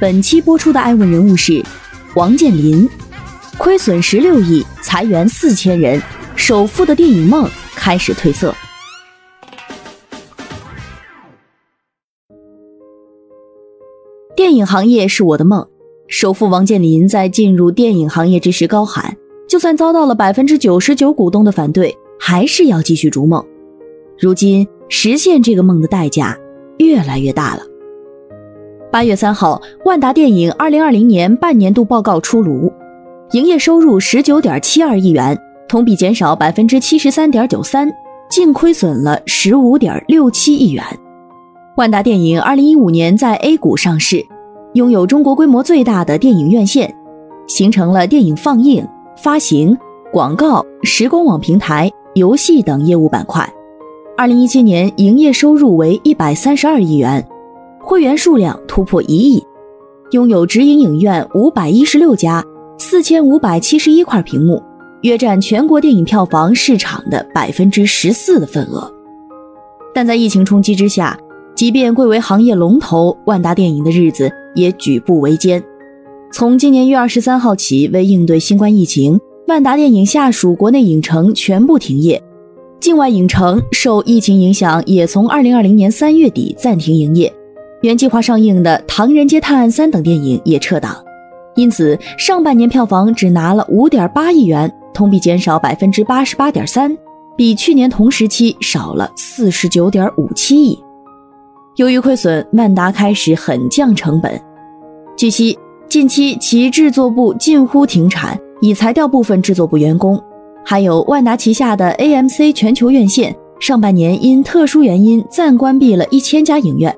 本期播出的爱问人物是王健林，亏损十六亿，裁员四千人，首富的电影梦开始褪色。电影行业是我的梦。首富王健林在进入电影行业之时高喊：“就算遭到了百分之九十九股东的反对，还是要继续逐梦。”如今实现这个梦的代价越来越大了。八月三号，万达电影二零二零年半年度报告出炉，营业收入十九点七二亿元，同比减少百分之七十三点九三，净亏损了十五点六七亿元。万达电影二零一五年在 A 股上市，拥有中国规模最大的电影院线，形成了电影放映、发行、广告、时光网平台、游戏等业务板块。二零一七年营业收入为一百三十二亿元。会员数量突破一亿，拥有直营影院五百一十六家，四千五百七十一块屏幕，约占全国电影票房市场的百分之十四的份额。但在疫情冲击之下，即便贵为行业龙头，万达电影的日子也举步维艰。从今年一月二十三号起，为应对新冠疫情，万达电影下属国内影城全部停业，境外影城受疫情影响，也从二零二零年三月底暂停营业。原计划上映的《唐人街探案三》等电影也撤档，因此上半年票房只拿了五点八亿元，同比减少百分之八十八点三，比去年同时期少了四十九点五七亿。由于亏损，万达开始狠降成本。据悉，近期其制作部近乎停产，已裁掉部分制作部员工。还有万达旗下的 AMC 全球院线，上半年因特殊原因暂关闭了一千家影院。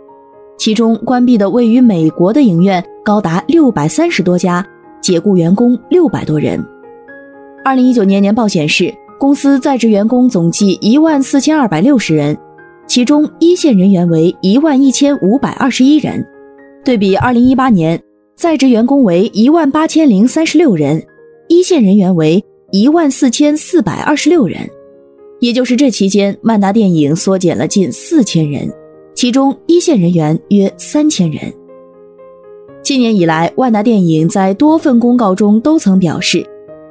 其中关闭的位于美国的影院高达六百三十多家，解雇员工六百多人。二零一九年年报显示，公司在职员工总计一万四千二百六十人，其中一线人员为一万一千五百二十一人，对比二零一八年，在职员工为一万八千零三十六人，一线人员为一万四千四百二十六人，也就是这期间，万达电影缩减了近四千人。其中一线人员约三千人。今年以来，万达电影在多份公告中都曾表示，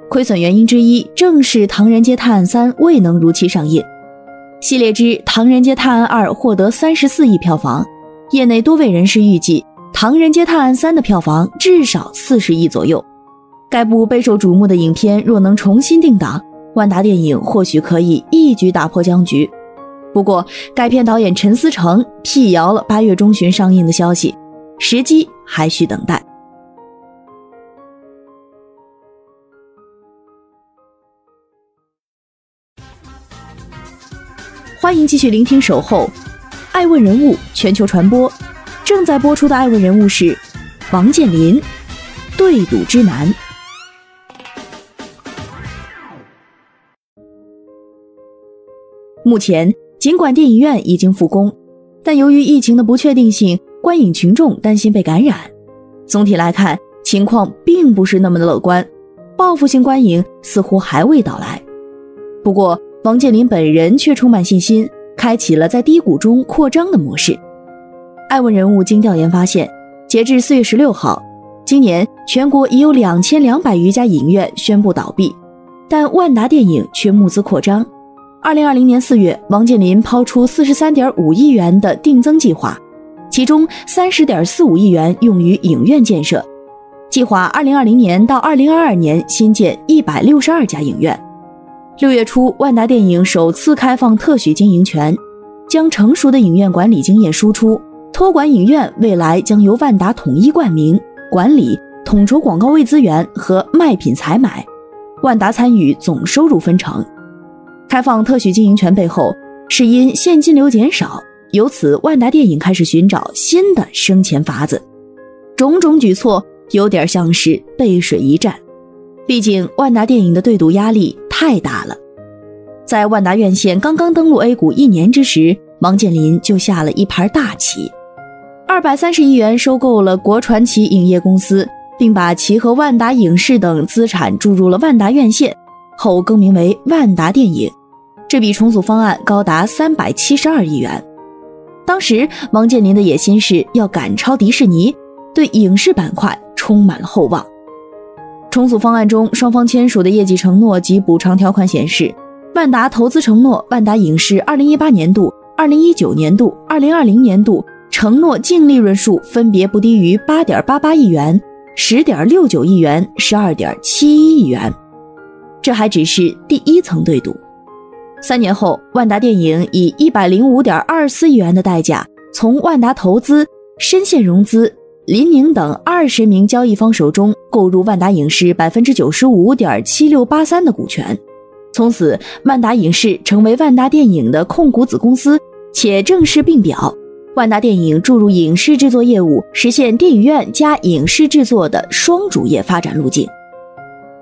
亏损原因之一正是《唐人街探案三》未能如期上映。系列之《唐人街探案二》获得三十四亿票房，业内多位人士预计，《唐人街探案三》的票房至少四十亿左右。该部备受瞩目的影片若能重新定档，万达电影或许可以一举打破僵局。不过，该片导演陈思诚辟谣了八月中旬上映的消息，时机还需等待。欢迎继续聆听《守候》，爱问人物全球传播，正在播出的爱问人物是王健林，对赌之难。目前。尽管电影院已经复工，但由于疫情的不确定性，观影群众担心被感染。总体来看，情况并不是那么的乐观，报复性观影似乎还未到来。不过，王健林本人却充满信心，开启了在低谷中扩张的模式。爱问人物经调研发现，截至四月十六号，今年全国已有两千两百余家影院宣布倒闭，但万达电影却募资扩张。二零二零年四月，王健林抛出四十三点五亿元的定增计划，其中三十点四五亿元用于影院建设，计划二零二零年到二零二二年新建一百六十二家影院。六月初，万达电影首次开放特许经营权，将成熟的影院管理经验输出，托管影院未来将由万达统一冠名管理，统筹广告位资源和卖品采买，万达参与总收入分成。开放特许经营权背后，是因现金流减少，由此万达电影开始寻找新的生钱法子。种种举措有点像是背水一战。毕竟万达电影的对赌压力太大了。在万达院线刚刚登陆 A 股一年之时，王健林就下了一盘大棋，二百三十亿元收购了国传奇影业公司，并把其和万达影视等资产注入了万达院线，后更名为万达电影。这笔重组方案高达三百七十二亿元。当时王健林的野心是要赶超迪士尼，对影视板块充满了厚望。重组方案中，双方签署的业绩承诺及补偿条款显示，万达投资承诺万达影视2018年度、2019年度、2020年度承诺净利润数分别不低于8.88亿元、10.69亿元、12.71亿元。这还只是第一层对赌。三年后，万达电影以105.24亿元的代价，从万达投资、深陷融资。林宁等二十名交易方手中购入万达影视百分之九十五点七六八三的股权，从此万达影视成为万达电影的控股子公司，且正式并表，万达电影注入影视制作业务，实现电影院加影视制作的双主业发展路径。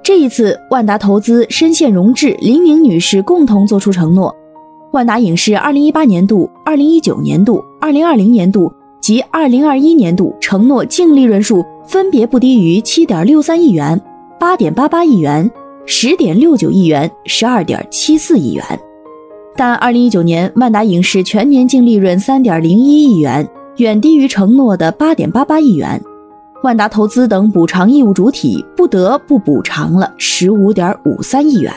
这一次，万达投资深陷融资，林宁女士共同作出承诺，万达影视二零一八年度、二零一九年度、二零二零年度。及二零二一年度承诺净利润数分别不低于七点六三亿元、八点八八亿元、十点六九亿元、十二点七四亿元。但二零一九年万达影视全年净利润三点零一亿元，远低于承诺的八点八八亿元。万达投资等补偿义务主体不得不补偿了十五点五三亿元。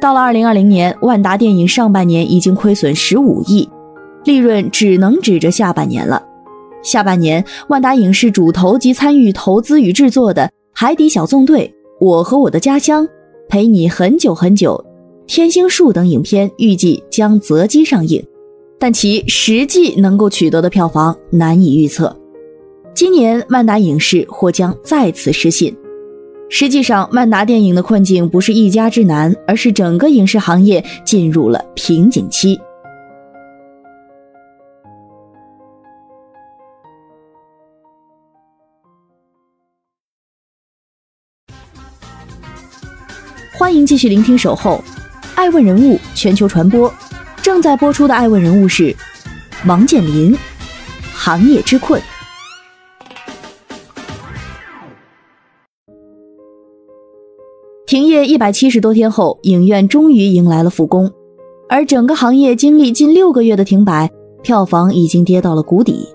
到了二零二零年，万达电影上半年已经亏损十五亿，利润只能指着下半年了。下半年，万达影视主投及参与投资与制作的《海底小纵队》《我和我的家乡》《陪你很久很久》《天星树》等影片预计将择机上映，但其实际能够取得的票房难以预测。今年，万达影视或将再次失信。实际上，万达电影的困境不是一家之难，而是整个影视行业进入了瓶颈期。欢迎继续聆听《守候》，爱问人物全球传播，正在播出的爱问人物是王健林，行业之困。停业一百七十多天后，影院终于迎来了复工，而整个行业经历近六个月的停摆，票房已经跌到了谷底。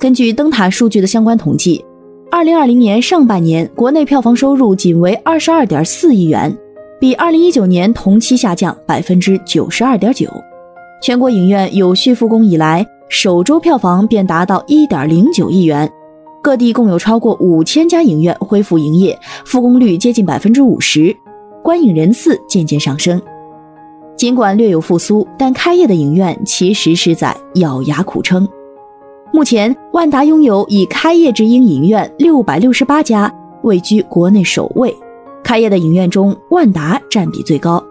根据灯塔数据的相关统计，二零二零年上半年国内票房收入仅为二十二点四亿元。比二零一九年同期下降百分之九十二点九，全国影院有序复工以来，首周票房便达到一点零九亿元，各地共有超过五千家影院恢复营业，复工率接近百分之五十，观影人次渐渐上升。尽管略有复苏，但开业的影院其实是在咬牙苦撑。目前，万达拥有已开业直营影院六百六十八家，位居国内首位。开业的影院中，万达占比最高。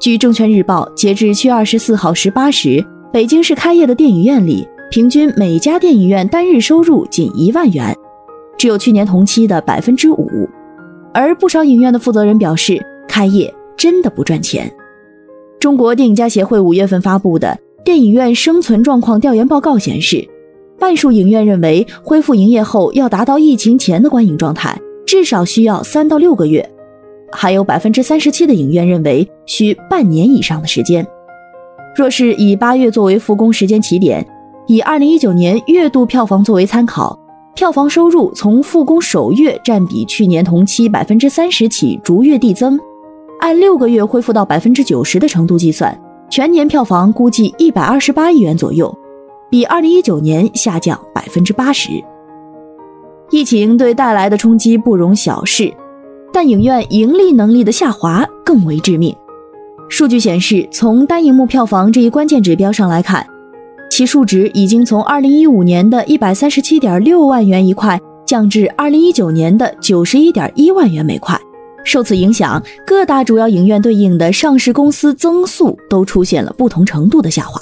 据证券日报，截至七月二十四号十八时，北京市开业的电影院里，平均每家电影院单日收入仅一万元，只有去年同期的百分之五。而不少影院的负责人表示，开业真的不赚钱。中国电影家协会五月份发布的《电影院生存状况调研报告》显示，半数影院认为，恢复营业后要达到疫情前的观影状态，至少需要三到六个月。还有百分之三十七的影院认为需半年以上的时间。若是以八月作为复工时间起点，以二零一九年月度票房作为参考，票房收入从复工首月占比去年同期百分之三十起逐月递增，按六个月恢复到百分之九十的程度计算，全年票房估计一百二十八亿元左右，比二零一九年下降百分之八十。疫情对带来的冲击不容小视。但影院盈利能力的下滑更为致命。数据显示，从单银幕票房这一关键指标上来看，其数值已经从2015年的137.6万元一块降至2019年的91.1万元每块。受此影响，各大主要影院对应的上市公司增速都出现了不同程度的下滑。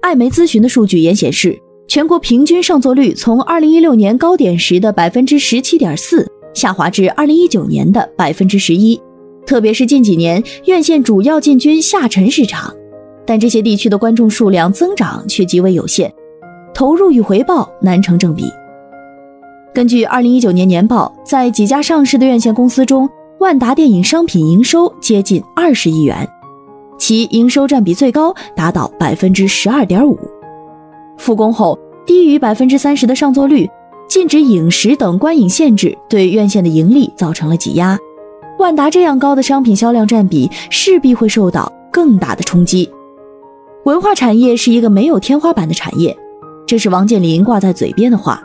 艾媒咨询的数据也显示，全国平均上座率从2016年高点时的百分之十七点四下滑至2019年的百分之十一。特别是近几年，院线主要进军下沉市场，但这些地区的观众数量增长却极为有限，投入与回报难成正比。根据2019年年报，在几家上市的院线公司中，万达电影商品营收接近二十亿元，其营收占比最高，达到百分之十二点五。复工后低于百分之三十的上座率、禁止饮食等观影限制，对院线的盈利造成了挤压。万达这样高的商品销量占比，势必会受到更大的冲击。文化产业是一个没有天花板的产业，这是王健林挂在嘴边的话。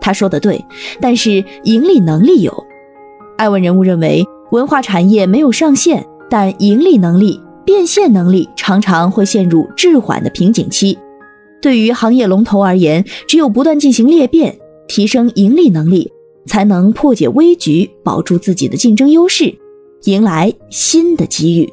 他说的对，但是盈利能力有。爱问人物认为，文化产业没有上限，但盈利能力、变现能力常常会陷入滞缓的瓶颈期。对于行业龙头而言，只有不断进行裂变，提升盈利能力，才能破解危局，保住自己的竞争优势，迎来新的机遇。